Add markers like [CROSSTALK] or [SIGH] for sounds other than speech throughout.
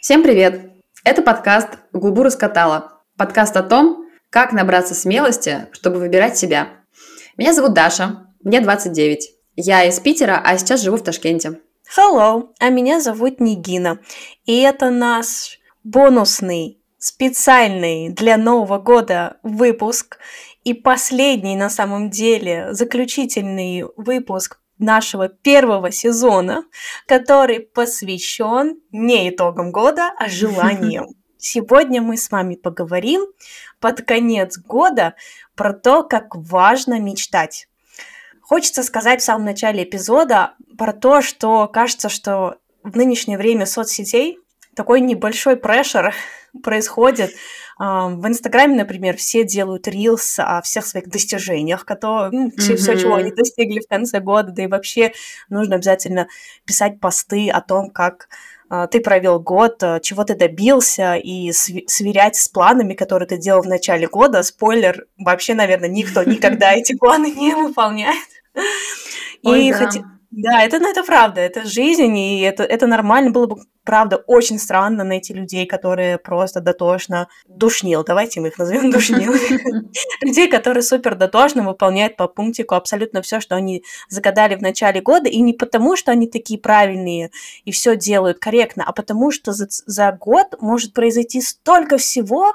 Всем привет! Это подкаст «Губу раскатала». Подкаст о том, как набраться смелости, чтобы выбирать себя. Меня зовут Даша, мне 29. Я из Питера, а сейчас живу в Ташкенте. Hello, а меня зовут Нигина. И это наш бонусный, специальный для Нового года выпуск и последний на самом деле заключительный выпуск нашего первого сезона, который посвящен не итогам года, а [LAUGHS] желаниям. Сегодня мы с вами поговорим под конец года про то, как важно мечтать. Хочется сказать в самом начале эпизода про то, что кажется, что в нынешнее время соцсетей такой небольшой прешер [LAUGHS] происходит в Инстаграме, например, все делают рилс о всех своих достижениях, которые, ну, все, mm-hmm. все, чего они достигли в конце года, да и вообще нужно обязательно писать посты о том, как а, ты провел год, а, чего ты добился, и сверять с планами, которые ты делал в начале года. Спойлер, вообще, наверное, никто никогда [LAUGHS] эти планы не выполняет. И да. Да, это, ну, это правда, это жизнь, и это, это нормально. Было бы, правда, очень странно найти людей, которые просто дотошно душнил, давайте мы их назовем [LAUGHS] душнил. Людей, которые супер дотошно выполняют по пунктику абсолютно все, что они загадали в начале года, и не потому, что они такие правильные и все делают корректно, а потому что за, за год может произойти столько всего,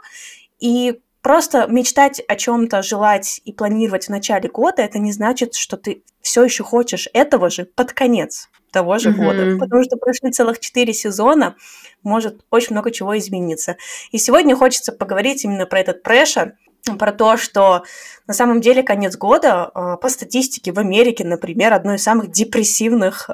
и Просто мечтать о чем-то, желать и планировать в начале года, это не значит, что ты все еще хочешь этого же под конец того же mm-hmm. года. Потому что прошли целых четыре сезона, может очень много чего измениться. И сегодня хочется поговорить именно про этот прешер, про то, что на самом деле конец года а, по статистике в Америке, например, одно из самых депрессивных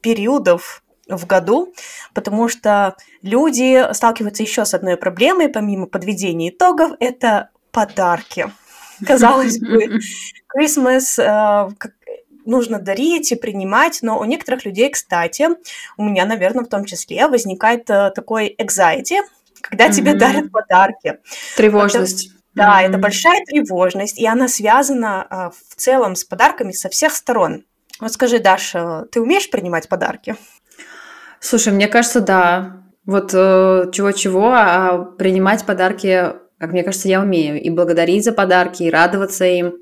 периодов в году, потому что люди сталкиваются еще с одной проблемой, помимо подведения итогов, это подарки. [LAUGHS] Казалось бы, [LAUGHS] Christmas э, нужно дарить и принимать, но у некоторых людей, кстати, у меня, наверное, в том числе, возникает э, такой anxiety, когда mm-hmm. тебе дарят подарки. Тревожность. Это, да, mm-hmm. это большая тревожность, и она связана э, в целом с подарками со всех сторон. Вот скажи, Даша, ты умеешь принимать подарки? Слушай, мне кажется, да. Вот э, чего-чего, а принимать подарки, как мне кажется, я умею. И благодарить за подарки, и радоваться им.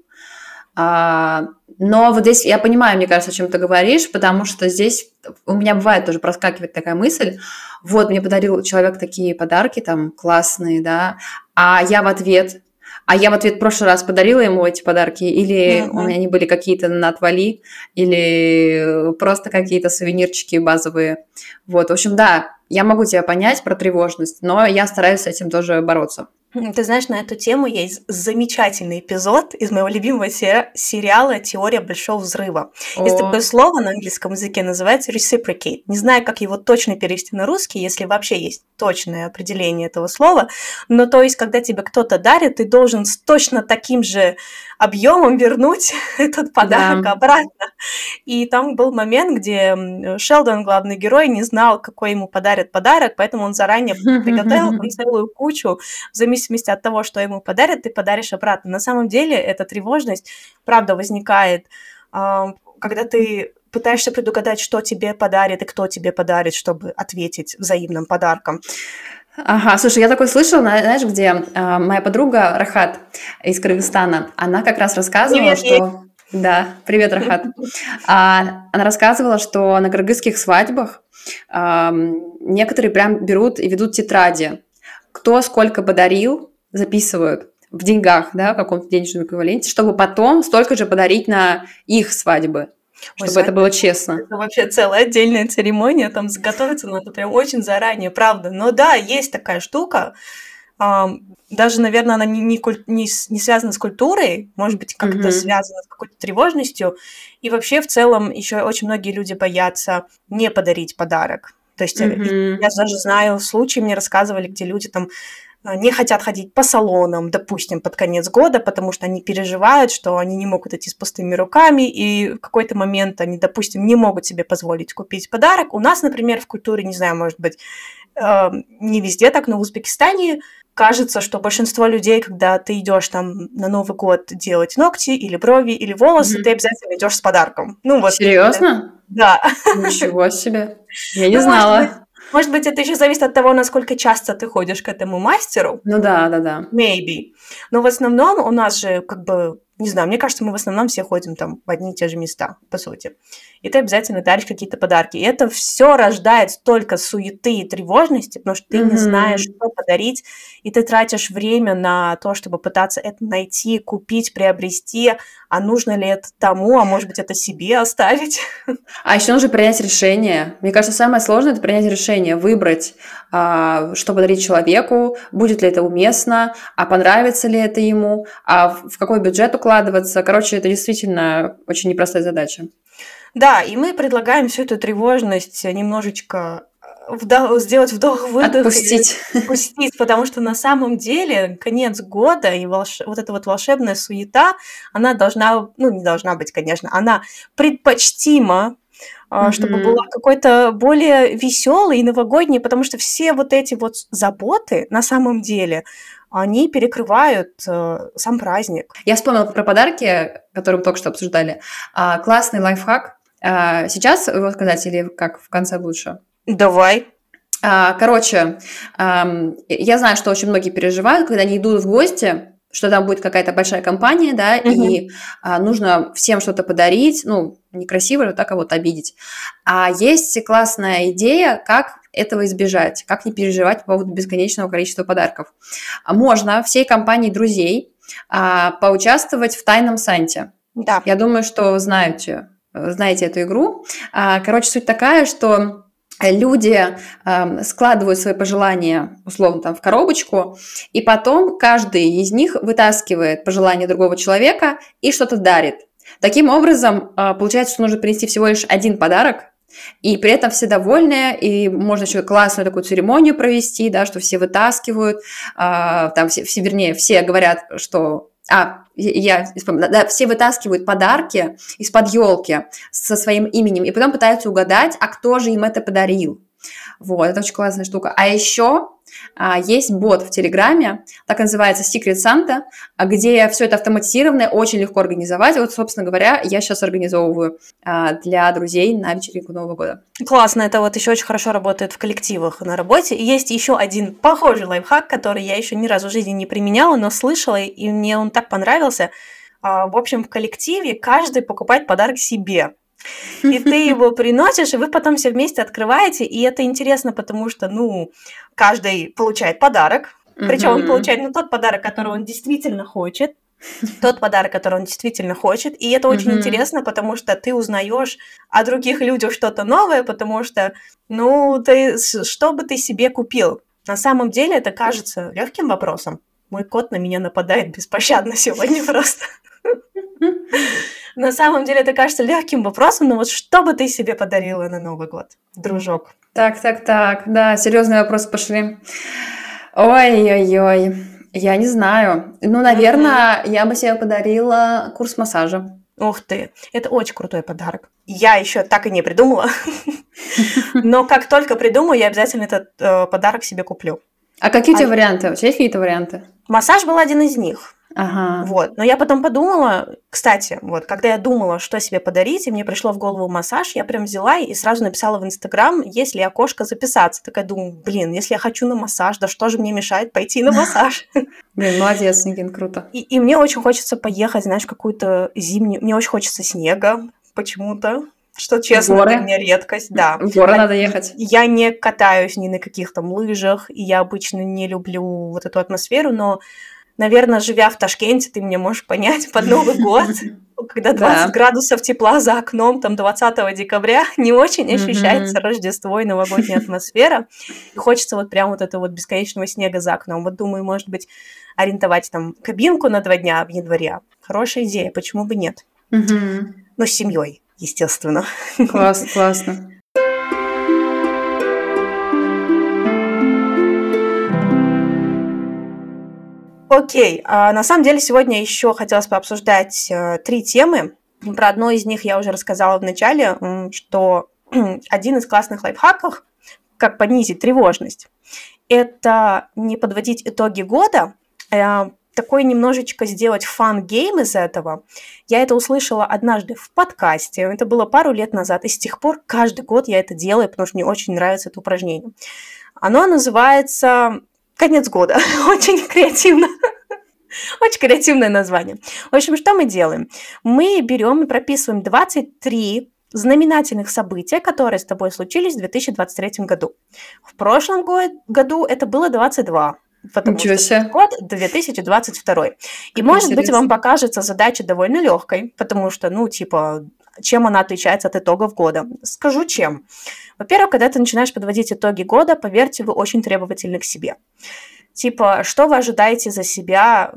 А, но вот здесь я понимаю, мне кажется, о чем ты говоришь, потому что здесь у меня бывает тоже проскакивает такая мысль, вот мне подарил человек такие подарки там классные, да, а я в ответ а я в ответ в прошлый раз подарила ему эти подарки, или mm-hmm. у меня они были какие-то на отвали, или просто какие-то сувенирчики базовые. Вот, в общем, да, я могу тебя понять про тревожность, но я стараюсь с этим тоже бороться. Ты знаешь, на эту тему есть замечательный эпизод из моего любимого сериала «Теория большого взрыва». О. Есть такое слово на английском языке, называется reciprocate. Не знаю, как его точно перевести на русский, если вообще есть точное определение этого слова. Но то есть, когда тебе кто-то дарит, ты должен с точно таким же объемом вернуть [LAUGHS] этот подарок да. обратно. И там был момент, где Шелдон, главный герой, не знал, какой ему подарят подарок, поэтому он заранее приготовил [LAUGHS] целую кучу в зависимости от того, что ему подарят, ты подаришь обратно. На самом деле эта тревожность, правда, возникает, когда ты пытаешься предугадать, что тебе подарит и кто тебе подарит, чтобы ответить взаимным подарком. Ага, слушай, я такой слышала, знаешь, где э, моя подруга Рахат из Кыргызстана, она как раз рассказывала, привет, что... Да, привет, Рахат. [LAUGHS] А, она рассказывала, что на кыргызских свадьбах а, некоторые прям берут и ведут тетради. Кто сколько подарил, записывают в деньгах, да, в каком-то денежном эквиваленте, чтобы потом столько же подарить на их свадьбы чтобы Ой, это было честно. Это вообще целая отдельная церемония, там заготовиться надо прям очень заранее, правда. Но да, есть такая штука, даже, наверное, она не, не, не, не связана с культурой, может быть, как-то mm-hmm. связана с какой-то тревожностью. И вообще, в целом, еще очень многие люди боятся не подарить подарок. То есть mm-hmm. я даже знаю случаи, мне рассказывали, где люди там а, не хотят ходить по салонам, допустим, под конец года, потому что они переживают, что они не могут идти с пустыми руками, и в какой-то момент они, допустим, не могут себе позволить купить подарок. У нас, например, в культуре, не знаю, может быть, эм, не везде так, но в Узбекистане кажется, что большинство людей, когда ты идешь там на Новый год делать ногти или брови или волосы, mm-hmm. ты обязательно идешь с подарком. Ну вот. Серьезно? Да. Ничего себе. Я [LAUGHS] не ну, знала. Может быть, это еще зависит от того, насколько часто ты ходишь к этому мастеру. Ну да, да, да. Maybe. Но в основном у нас же как бы не знаю, мне кажется, мы в основном все ходим там в одни и те же места, по сути. И ты обязательно даришь какие-то подарки. И это все рождает столько суеты и тревожности, потому что ты mm-hmm. не знаешь, что подарить, и ты тратишь время на то, чтобы пытаться это найти, купить, приобрести, а нужно ли это тому, а может быть, это себе оставить. А еще нужно принять решение. Мне кажется, самое сложное – это принять решение, выбрать, а, что подарить человеку, будет ли это уместно, а понравится ли это ему, а в какой бюджет укладываться. Короче, это действительно очень непростая задача. Да, и мы предлагаем всю эту тревожность немножечко э, вдох, сделать вдох-выдох. Отпустить. Отпустить, потому что на самом деле конец года и волш... вот эта вот волшебная суета, она должна, ну не должна быть, конечно, она предпочтима mm-hmm. чтобы была какой-то более веселый и новогодний, потому что все вот эти вот заботы на самом деле, они перекрывают э, сам праздник. Я вспомнила про подарки, которые мы только что обсуждали. А, классный лайфхак. А, сейчас его сказать или как в конце лучше? Давай. А, короче, а, я знаю, что очень многие переживают, когда они идут в гости, что там будет какая-то большая компания, да, угу. и а, нужно всем что-то подарить, ну, некрасиво же так кого-то обидеть. А есть классная идея, как этого избежать, как не переживать по поводу бесконечного количества подарков. А можно всей компании друзей а, поучаствовать в тайном санте. Да. Я думаю, что знаете, знаете эту игру. А, короче, суть такая, что люди э, складывают свои пожелания, условно, там, в коробочку, и потом каждый из них вытаскивает пожелание другого человека и что-то дарит. Таким образом, э, получается, что нужно принести всего лишь один подарок, и при этом все довольны, и можно еще классную такую церемонию провести, да, что все вытаскивают, э, там все, все, вернее, все говорят, что а, я да, все вытаскивают подарки из-под елки со своим именем и потом пытаются угадать, а кто же им это подарил. Вот, это очень классная штука. А еще а, есть бот в Телеграме, так называется Secret Santa, где все это автоматизированное, очень легко организовать. Вот, собственно говоря, я сейчас организовываю а, для друзей на вечеринку Нового года. Классно, это вот еще очень хорошо работает в коллективах на работе. И есть еще один похожий лайфхак, который я еще ни разу в жизни не применяла, но слышала, и мне он так понравился. А, в общем, в коллективе каждый покупает подарок себе [LAUGHS] и ты его приносишь, и вы потом все вместе открываете, и это интересно, потому что, ну, каждый получает подарок, причем он получает ну, тот подарок, который он действительно хочет, [LAUGHS] тот подарок, который он действительно хочет. И это очень mm-hmm. интересно, потому что ты узнаешь о других людях что-то новое, потому что, ну, ты, что бы ты себе купил? На самом деле это кажется легким вопросом. Мой кот на меня нападает беспощадно [LAUGHS] сегодня просто. На самом деле это кажется легким вопросом, но вот что бы ты себе подарила на Новый год, дружок? Так, так, так, да, серьезные вопросы пошли. Ой-ой-ой, я не знаю. Ну, наверное, mm-hmm. я бы себе подарила курс массажа. Ух ты, это очень крутой подарок. Я еще так и не придумала, [LAUGHS] но как только придумаю, я обязательно этот э, подарок себе куплю. А какие у тебя а... варианты? У тебя есть какие-то варианты? Массаж был один из них. Ага. Вот. Но я потом подумала, кстати, вот, когда я думала, что себе подарить, и мне пришло в голову массаж, я прям взяла и сразу написала в Инстаграм, есть ли окошко записаться. Такая думаю, блин, если я хочу на массаж, да что же мне мешает пойти на массаж? [LAUGHS] Блин, молодец, [LAUGHS] Никин, круто. И, и мне очень хочется поехать, знаешь, какую-то зимнюю... Мне очень хочется снега почему-то что честно горы. для меня редкость, да. В горы надо ехать. Я не катаюсь ни на каких там лыжах, и я обычно не люблю вот эту атмосферу, но наверное, живя в Ташкенте, ты меня можешь понять, под Новый год, [LAUGHS] когда 20 да. градусов тепла за окном, там 20 декабря, [LAUGHS] не очень ощущается Рождество и новогодняя [LAUGHS] атмосфера. И хочется вот прям вот этого вот бесконечного снега за окном. Вот думаю, может быть, арендовать там кабинку на два дня в январе. Хорошая идея, почему бы нет? Но с семьей, естественно. Классно, классно. Окей, а на самом деле сегодня еще хотелось бы обсуждать э, три темы. Про одну из них я уже рассказала в начале, что [CLEARS THROAT] один из классных лайфхаков, как понизить тревожность, это не подводить итоги года, э, такой немножечко сделать fun game из этого. Я это услышала однажды в подкасте, это было пару лет назад, и с тех пор каждый год я это делаю, потому что мне очень нравится это упражнение. Оно называется «Конец года». [LAUGHS] Очень креативно. [LAUGHS] Очень креативное название. В общем, что мы делаем? Мы берем и прописываем 23 знаменательных события, которые с тобой случились в 2023 году. В прошлом году это было 22. Потому Ничего что себе. год 2022. И, как может интересно. быть, вам покажется задача довольно легкой, потому что, ну, типа, чем она отличается от итогов года? Скажу чем. Во-первых, когда ты начинаешь подводить итоги года, поверьте, вы очень требовательны к себе. Типа, что вы ожидаете за себя,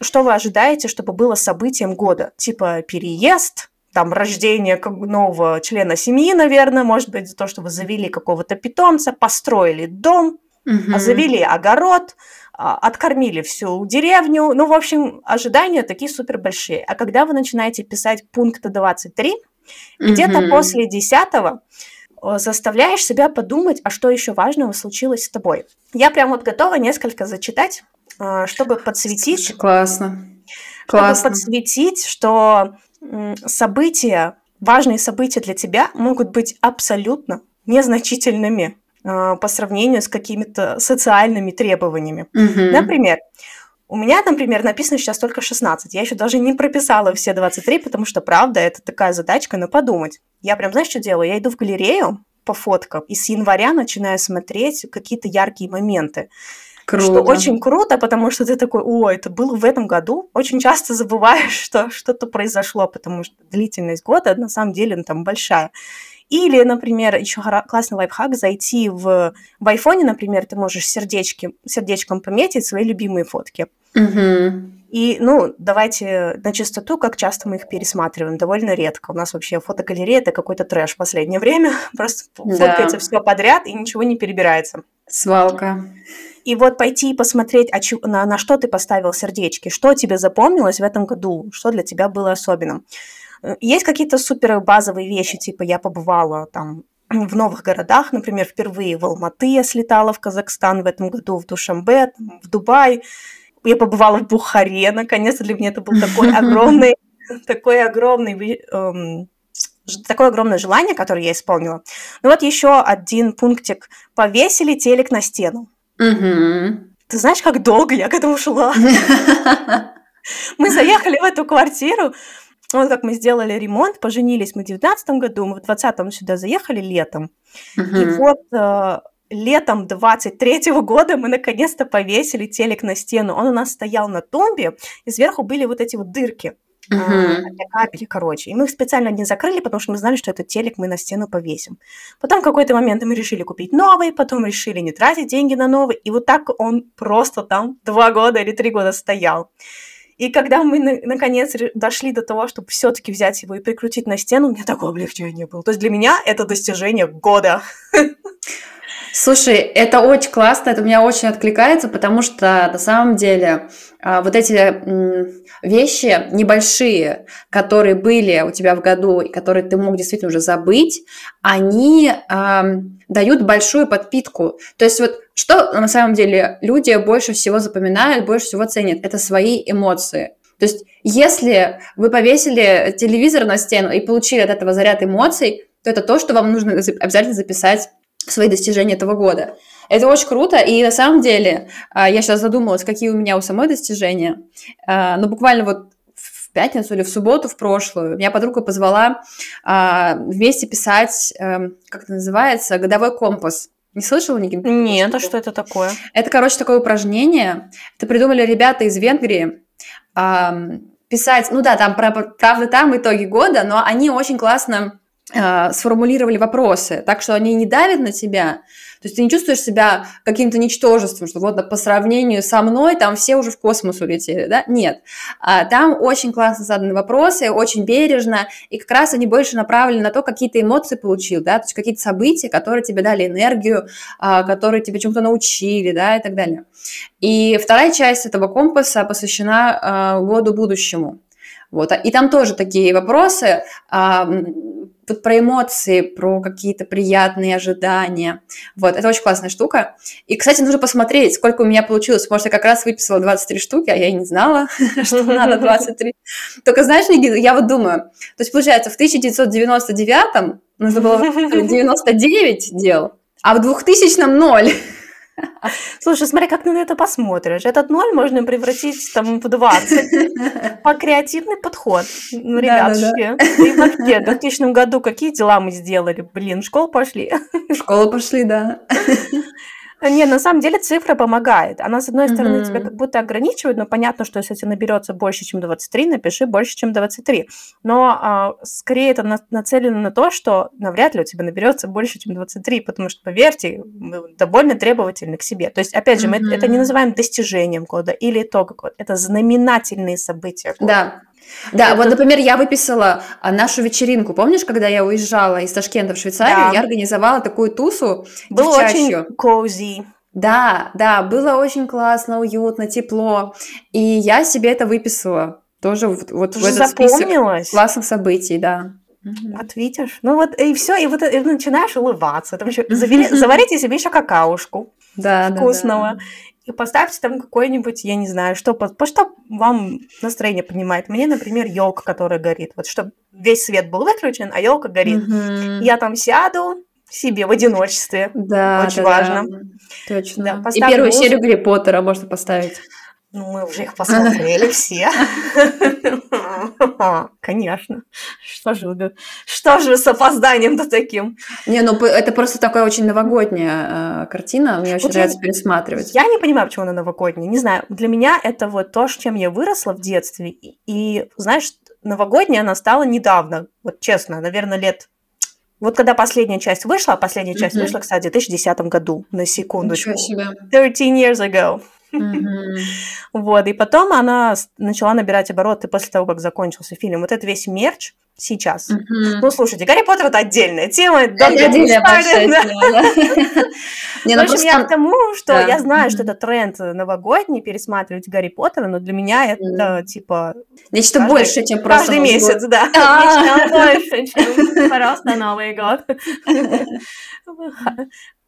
что вы ожидаете, чтобы было событием года? Типа, переезд, там, рождение нового члена семьи, наверное, может быть, то, что вы завели какого-то питомца, построили дом, угу. завели огород, а, откормили всю деревню. Ну, в общем, ожидания такие супер большие. А когда вы начинаете писать пункт 23, угу. где-то после 10 заставляешь себя подумать, а что еще важного случилось с тобой. Я прям вот готова несколько зачитать, а, чтобы подсветить. Классно. Классно. Чтобы подсветить, что события, важные события для тебя могут быть абсолютно незначительными э, по сравнению с какими-то социальными требованиями. Угу. Например, у меня, например, написано сейчас только 16. Я еще даже не прописала все 23, потому что, правда, это такая задачка на подумать. Я прям, знаешь, что делаю? Я иду в галерею по фоткам и с января начинаю смотреть какие-то яркие моменты. Круто. Что очень круто, потому что ты такой, о, это было в этом году. Очень часто забываешь, [LAUGHS] что что-то произошло, потому что длительность года на самом деле ну, там большая. Или, например, еще классный лайфхак зайти в, в айфоне, например, ты можешь сердечки, сердечком пометить свои любимые фотки. Угу. И, ну, давайте на чистоту, как часто мы их пересматриваем, довольно редко. У нас вообще фотогалерея это какой-то трэш в последнее время. [LAUGHS] Просто да. фоткается все подряд и ничего не перебирается. Свалка. И вот пойти и посмотреть, а ч... на, на что ты поставил сердечки, что тебе запомнилось в этом году, что для тебя было особенным. Э, есть какие-то супер базовые вещи, типа я побывала там [CLEARS THROAT] в новых городах, например, впервые в Алматы я слетала в Казахстан в этом году, в Душамбе, в Дубай. Я побывала в Бухаре, наконец-то для меня это был такой [LAUGHS] огромный, такой огромный эм, такое огромное желание, которое я исполнила. Ну вот еще один пунктик. Повесили телек на стену. Ты знаешь, как долго я к этому шла? [LAUGHS] Мы заехали в эту квартиру, вот как мы сделали ремонт, поженились мы в 19 году, мы в 20 сюда заехали летом. И вот э, летом 23 -го года мы наконец-то повесили телек на стену. Он у нас стоял на тумбе, и сверху были вот эти вот дырки. Uh-huh. для кабеля, короче. И мы их специально не закрыли, потому что мы знали, что этот телек мы на стену повесим. Потом в какой-то момент мы решили купить новый, потом решили не тратить деньги на новый, и вот так он просто там два года или три года стоял. И когда мы на- наконец дошли до того, чтобы все-таки взять его и прикрутить на стену, у меня такое облегчение было. То есть для меня это достижение года. [LAUGHS] Слушай, это очень классно, это у меня очень откликается, потому что на самом деле а, вот эти вещи небольшие, которые были у тебя в году и которые ты мог действительно уже забыть, они э, дают большую подпитку. То есть вот что на самом деле люди больше всего запоминают, больше всего ценят, это свои эмоции. То есть если вы повесили телевизор на стену и получили от этого заряд эмоций, то это то, что вам нужно обязательно записать свои достижения этого года. Это очень круто, и на самом деле а, я сейчас задумалась, какие у меня у самой достижения. А, ну, буквально вот в пятницу или в субботу, в прошлую, меня подруга позвала а, вместе писать, эм, как это называется, годовой компас. Не слышала, Никита? Нет, а что это такое? Это, короче, такое упражнение. Это придумали ребята из Венгрии. Писать, ну да, там, правда, там итоги года, но они очень классно сформулировали вопросы, так что они не давят на тебя, то есть ты не чувствуешь себя каким-то ничтожеством, что вот по сравнению со мной там все уже в космос улетели, да? Нет. А, там очень классно заданы вопросы, очень бережно, и как раз они больше направлены на то, какие ты эмоции получил, да, то есть какие-то события, которые тебе дали энергию, а, которые тебе чему-то научили, да, и так далее. И вторая часть этого компаса посвящена году будущему. Вот. И там тоже такие вопросы вот про эмоции, про какие-то приятные ожидания. Вот, это очень классная штука. И, кстати, нужно посмотреть, сколько у меня получилось. Может, я как раз выписала 23 штуки, а я и не знала, [LAUGHS] что надо 23. Только, знаешь, я вот думаю, то есть, получается, в 1999 нужно было [LAUGHS] 99 дел, а в 2000 ноль. [LAUGHS] Слушай, смотри, как ты на это посмотришь. Этот ноль можно превратить там в 20. [LAUGHS] По креативный подход. Ну, ребятушки. И вообще, в 2000 году какие дела мы сделали? Блин, в школу пошли. В школу пошли, да. [LAUGHS] Не, на самом деле цифра помогает. Она, с одной стороны, тебя как будто ограничивает, но понятно, что если тебе наберется больше, чем 23, напиши больше, чем 23. Но а, скорее это на, нацелено на то, что навряд ли у тебя наберется больше, чем 23, потому что, поверьте, мы довольно требовательны к себе. То есть, опять же, мы это не называем достижением кода или итогом кода. Это знаменательные события кода. Да, да, это... вот, например, я выписала а, нашу вечеринку. Помнишь, когда я уезжала из Ташкента в Швейцарию, да. я организовала такую тусу Было девчачью. очень cozy. Да, да, было очень классно, уютно, тепло. И я себе это выписала. Тоже вот, вот в этот список классных событий, да. Вот видишь? Ну вот и все, и вот и начинаешь улыбаться. Там еще [LAUGHS] заварите себе еще какаушку да, вкусного. Да, да и поставьте там какой-нибудь, я не знаю, что, по, что вам настроение поднимает. Мне, например, елка, которая горит. Вот чтобы весь свет был выключен, а елка горит. Mm-hmm. Я там сяду себе в одиночестве. Да, очень да, важно. Да, точно. Да, И первую музыку. серию Гарри Поттера можно поставить. Ну, мы уже их [LAUGHS] посмотрели все. [LAUGHS] Конечно. Что же, что же с опозданием-то таким? Не, ну это просто такая очень новогодняя э, картина. Мне очень вот нравится я, пересматривать. Я не понимаю, почему она новогодняя. Не знаю. Для меня это вот то, с чем я выросла в детстве. И, и знаешь, новогодняя она стала недавно. Вот честно, наверное, лет вот когда последняя часть вышла, а последняя часть mm-hmm. вышла, кстати, в 2010 году, на секундочку. Ничего себе. 13 years ago. [LAUGHS] Вот, и потом она начала набирать обороты после того, как закончился фильм. Вот это весь мерч сейчас. Ну, слушайте, Гарри Поттер это отдельная тема. Это отдельная [LAUGHS] В ну, общем, я к тому, что я знаю, что это тренд новогодний, пересматривать Гарри Поттера, но для меня это типа... Нечто большее, чем просто Каждый месяц, да. [LAUGHS] Нечто больше, чем [LAUGHS] просто Новый год.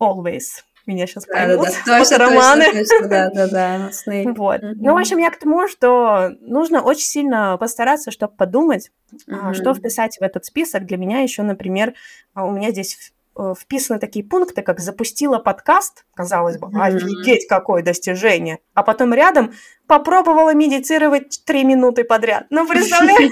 Always. Меня сейчас да, поймут. Да, да. Точно, романы. Точно, да, да, да. [LAUGHS] Вот. Mm-hmm. Ну, в общем, я к тому, что нужно очень сильно постараться, чтобы подумать, mm-hmm. что вписать в этот список. Для меня еще, например, а, у меня здесь э, вписаны такие пункты, как запустила подкаст, казалось бы, mm-hmm. офигеть, какое достижение, а потом рядом попробовала медитировать три минуты подряд. Ну, представляешь?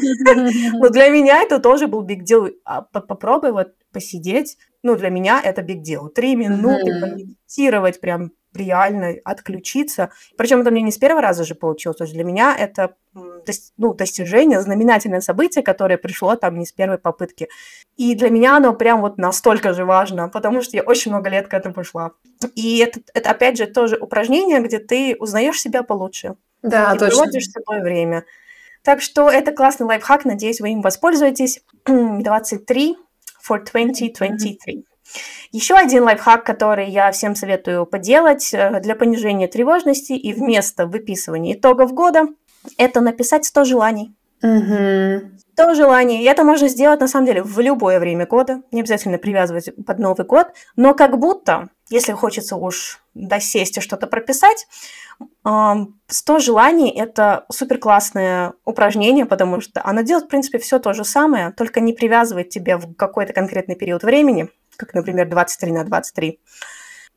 [LAUGHS] Ну, для меня это тоже был deal. А попробуй вот посидеть ну, для меня это big deal. Три минуты mm-hmm. помедитировать, прям реально отключиться. Причем это мне не с первого раза же получилось. То есть для меня это ну, достижение, знаменательное событие, которое пришло там не с первой попытки. И для меня оно прям вот настолько же важно, потому что я очень много лет к этому шла. И это, это опять же, тоже упражнение, где ты узнаешь себя получше. Да, и точно. проводишь с собой время. Так что это классный лайфхак, надеюсь, вы им воспользуетесь. [CLEARS THROAT] 23 for 2023. Еще один лайфхак, который я всем советую поделать э, для понижения тревожности и вместо выписывания итогов года, это написать 100 желаний. Угу. 100 желаний. И это можно сделать, на самом деле, в любое время года. Не обязательно привязывать под Новый год. Но как будто, если хочется уж досесть и что-то прописать, 100 желаний – это супер классное упражнение, потому что оно делает, в принципе, все то же самое, только не привязывает тебя в какой-то конкретный период времени, как, например, 23 на 23.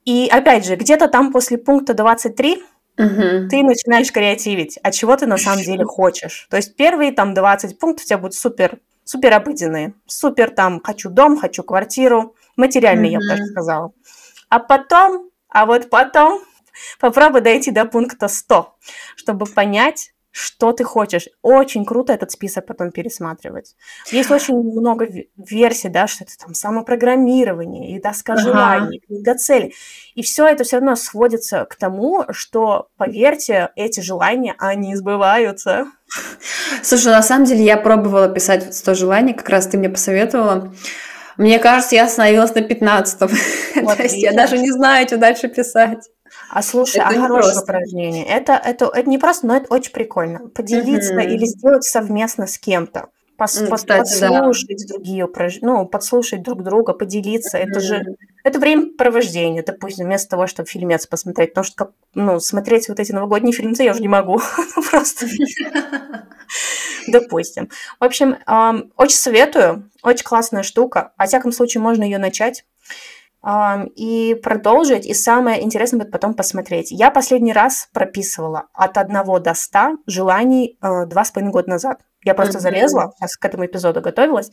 И опять же, где-то там после пункта 23 угу. ты начинаешь креативить, а чего ты на самом деле хочешь. То есть первые там 20 пунктов у тебя будут супер, супер обыденные. Супер там «хочу дом», «хочу квартиру», материальные, угу. я бы даже сказала. А потом, а вот потом Попробуй дойти до пункта 100, чтобы понять, что ты хочешь. Очень круто этот список потом пересматривать. Есть очень много версий, да, что это там самопрограммирование, и доска желаний, ага. книга целей. И все это все равно сводится к тому, что, поверьте, эти желания, они сбываются. Слушай, на самом деле я пробовала писать 100 желаний, как раз ты мне посоветовала. Мне кажется, я остановилась на 15 Вот [LAUGHS] То есть я даже не знаю, что дальше писать. А слушай, это а хорошее просто. упражнение. Это, это, это не просто, но это очень прикольно. Поделиться угу. или сделать совместно с кем-то. пос, ну, пос, Кстати, подслушать да. другие, ну, подслушать друг друга, поделиться. Mm-hmm. Это же это времяпровождение, допустим, вместо того, чтобы фильмец посмотреть. Потому что, как, ну, смотреть вот эти новогодние фильмцы я уже не могу. [LAUGHS] Просто. [LAUGHS] [LAUGHS] Допустим. В общем, очень советую. Очень классная штука. Во всяком случае, можно ее начать и продолжить. И самое интересное будет потом посмотреть. Я последний раз прописывала от 1 до 100 желаний э, два с половиной года назад. Я просто mm-hmm. залезла, сейчас к этому эпизоду готовилась.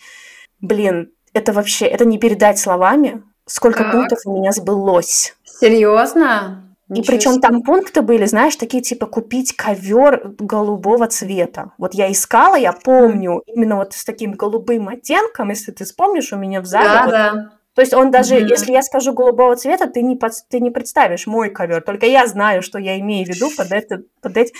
Блин, это вообще, это не передать словами, сколько так. пунктов у меня сбылось. Серьезно? И причем там пункты были, знаешь, такие типа купить ковер голубого цвета. Вот я искала, я помню, именно вот с таким голубым оттенком, если ты вспомнишь, у меня в зале. Да, вот, да. То есть он даже, mm-hmm. если я скажу голубого цвета, ты не, под, ты не представишь мой ковер. Только я знаю, что я имею в виду под это, под эти.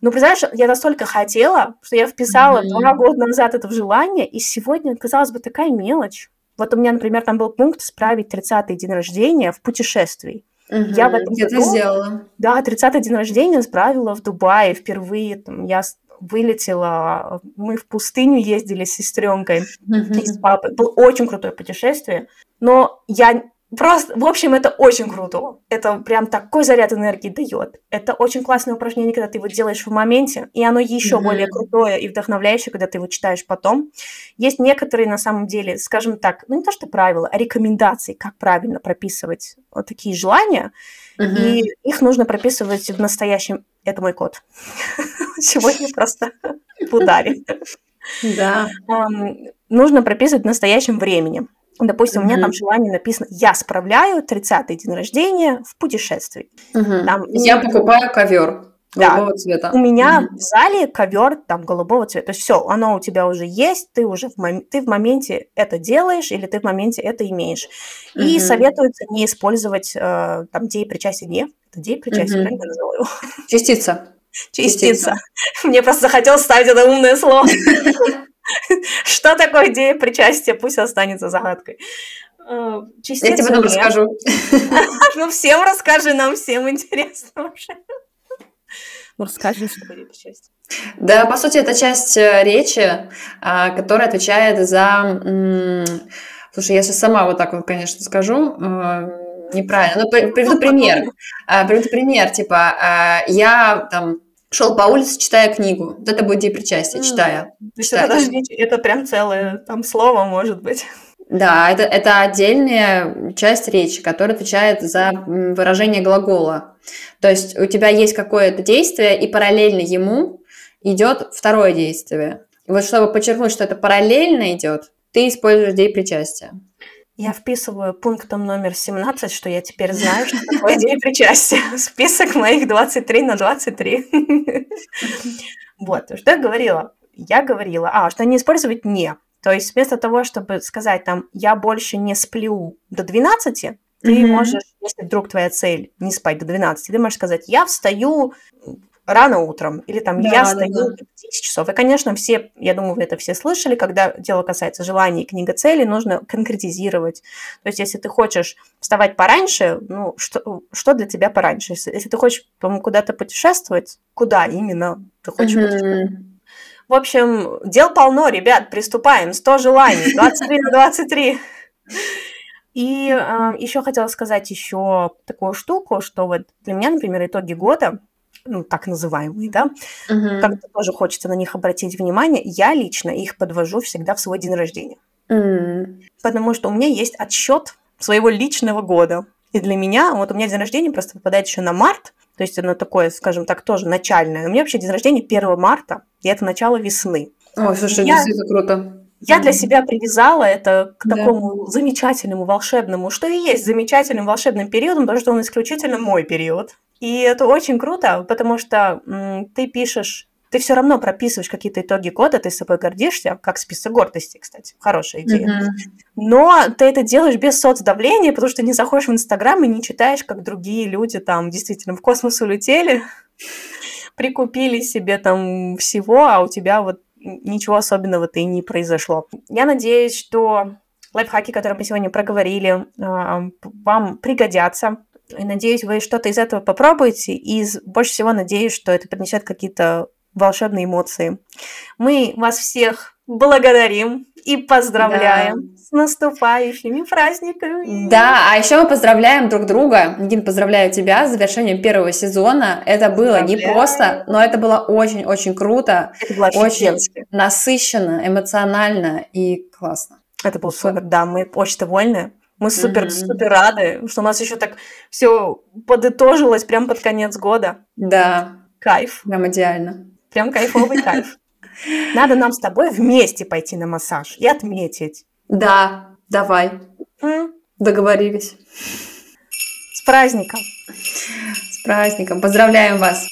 Ну, представляешь, я настолько хотела, что я вписала mm-hmm. два года назад это в желание, и сегодня, казалось бы, такая мелочь. Вот у меня, например, там был пункт справить 30-й день рождения в путешествии. Угу, я в этом году, сделала. Да, 30-й день рождения справила в Дубае впервые. Там, я вылетела, мы в пустыню ездили с сестренкой угу. и с папой. Было очень крутое путешествие. Но я Просто, в общем, это очень круто. Это прям такой заряд энергии дает. Это очень классное упражнение, когда ты его делаешь в моменте, и оно еще mm-hmm. более крутое и вдохновляющее, когда ты его читаешь потом. Есть некоторые, на самом деле, скажем так, ну не то что правила, а рекомендации, как правильно прописывать вот такие желания. Mm-hmm. И их нужно прописывать в настоящем... Это мой код. [LAUGHS] Сегодня просто [LAUGHS] в ударе. Да. Нужно прописывать в настоящем времени. Допустим, mm-hmm. у меня там желание написано «Я справляю 30-й день рождения в путешествии». Mm-hmm. Там, Я покупаю ковер голубого да. цвета. У меня mm-hmm. в зале ковер там голубого цвета. То есть все, оно у тебя уже есть, ты уже в, мом... ты в моменте это делаешь или ты в моменте это имеешь. Mm-hmm. И советуется не использовать э, там деепричастие не. Это деепричастие, mm-hmm. правильно называю его? [LAUGHS] Частица. Частица. Мне просто захотелось ставить это умное слово. [LAUGHS] [LAUGHS] Что такое идея причастия? Пусть останется загадкой. Частица Я тебе потом расскажу. [LAUGHS] Ну, всем расскажи, нам всем интересно вообще. Ну, расскажи, что такое причастие. Да, по сути, это часть э, речи, а, которая отвечает за... Слушай, я сейчас сама вот так вот, конечно, скажу, э, неправильно. Но приведу пример. [LAUGHS] А, приведу пример, типа, а, я там шел по улице, читая книгу. Вот это будет день причастия, читая. читая. Это, это прям целое там слово, может быть. Да, это, это отдельная часть речи, которая отвечает за выражение глагола. То есть у тебя есть какое-то действие, и параллельно ему идет второе действие. И вот чтобы подчеркнуть, что это параллельно идет, ты используешь день причастия. Я вписываю пунктом номер 17, что я теперь знаю, что [LAUGHS] такое день причастия. [LAUGHS] Список моих 23 на 23. Вот, что я говорила? Я говорила, а, что не использовать «не». То есть вместо того, чтобы сказать там «я больше не сплю до 12», ты можешь, если вдруг твоя цель не спать до 12, ты можешь сказать «я встаю рано утром, или там да, я стою да, да. 10 часов. И, конечно, все, я думаю, вы это все слышали, когда дело касается желаний и книга целей, нужно конкретизировать. То есть, если ты хочешь вставать пораньше, ну, что, что для тебя пораньше? Если, если ты хочешь, по куда-то путешествовать, куда именно ты хочешь mm-hmm. путешествовать? В общем, дел полно, ребят, приступаем. 100 желаний, 23 на 23. И э, еще хотела сказать еще такую штуку, что вот для меня, например, итоги года – ну, так называемые, да, uh-huh. как-то тоже хочется на них обратить внимание. Я лично их подвожу всегда в свой день рождения. Uh-huh. Потому что у меня есть отсчет своего личного года. И для меня, вот у меня день рождения просто попадает еще на март, то есть оно такое, скажем так, тоже начальное. У меня вообще день рождения 1 марта, и это начало весны. Ой, слушай, я... действительно круто. Я для себя привязала это к такому да. замечательному, волшебному, что и есть замечательным волшебным периодом, потому что он исключительно мой период. И это очень круто, потому что м, ты пишешь, ты все равно прописываешь какие-то итоги года, ты с собой гордишься, как список гордости, кстати, хорошая идея. Mm-hmm. Но ты это делаешь без соцдавления, потому что не заходишь в Инстаграм и не читаешь, как другие люди там действительно в космос улетели, [LAUGHS] прикупили себе там всего, а у тебя вот ничего особенного-то и не произошло. Я надеюсь, что лайфхаки, которые мы сегодня проговорили, а, вам пригодятся. И надеюсь, вы что-то из этого попробуете, и больше всего надеюсь, что это принесет какие-то волшебные эмоции. Мы вас всех благодарим и поздравляем да. с наступающими праздниками. Да, а еще мы поздравляем друг друга. Нигин, поздравляю тебя с завершением первого сезона. Это было не просто, но это было очень-очень круто. Это было очень насыщенно, эмоционально и классно. Это был супер, да, мы очень довольны. Мы супер, mm-hmm. супер рады, что у нас еще так все подытожилось прям под конец года. Да. Кайф. Прям идеально. Прям кайфовый кайф. Надо нам с тобой вместе пойти на массаж и отметить. Да, давай. Договорились. С праздником. С праздником. Поздравляем вас.